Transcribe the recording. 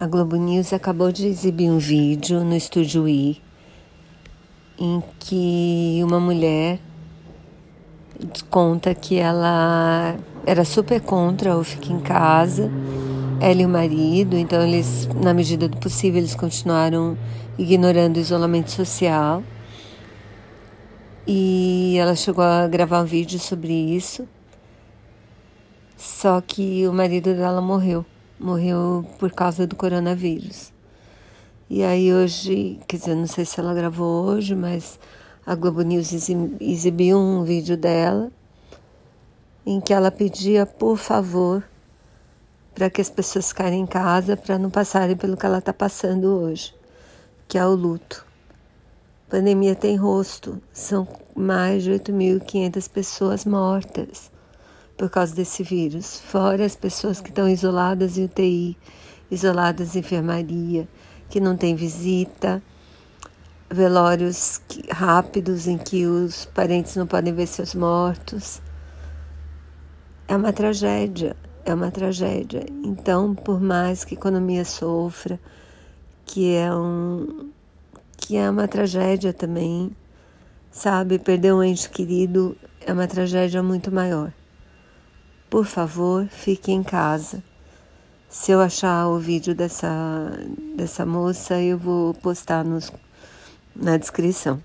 A Globo News acabou de exibir um vídeo no Estúdio I em que uma mulher conta que ela era super contra o ficar em casa, ela e o marido, então eles, na medida do possível, eles continuaram ignorando o isolamento social. E ela chegou a gravar um vídeo sobre isso. Só que o marido dela morreu morreu por causa do coronavírus. E aí hoje, quer dizer, não sei se ela gravou hoje, mas a Globo News exibiu um vídeo dela em que ela pedia, por favor, para que as pessoas ficarem em casa para não passarem pelo que ela está passando hoje, que é o luto. A pandemia tem rosto, são mais de 8.500 pessoas mortas por causa desse vírus, fora as pessoas que estão isoladas em UTI, isoladas em enfermaria, que não tem visita, velórios rápidos em que os parentes não podem ver seus mortos. É uma tragédia, é uma tragédia. Então, por mais que a economia sofra, que é um que é uma tragédia também, sabe, perder um ente querido é uma tragédia muito maior. Por favor, fique em casa. Se eu achar o vídeo dessa, dessa moça, eu vou postar nos, na descrição.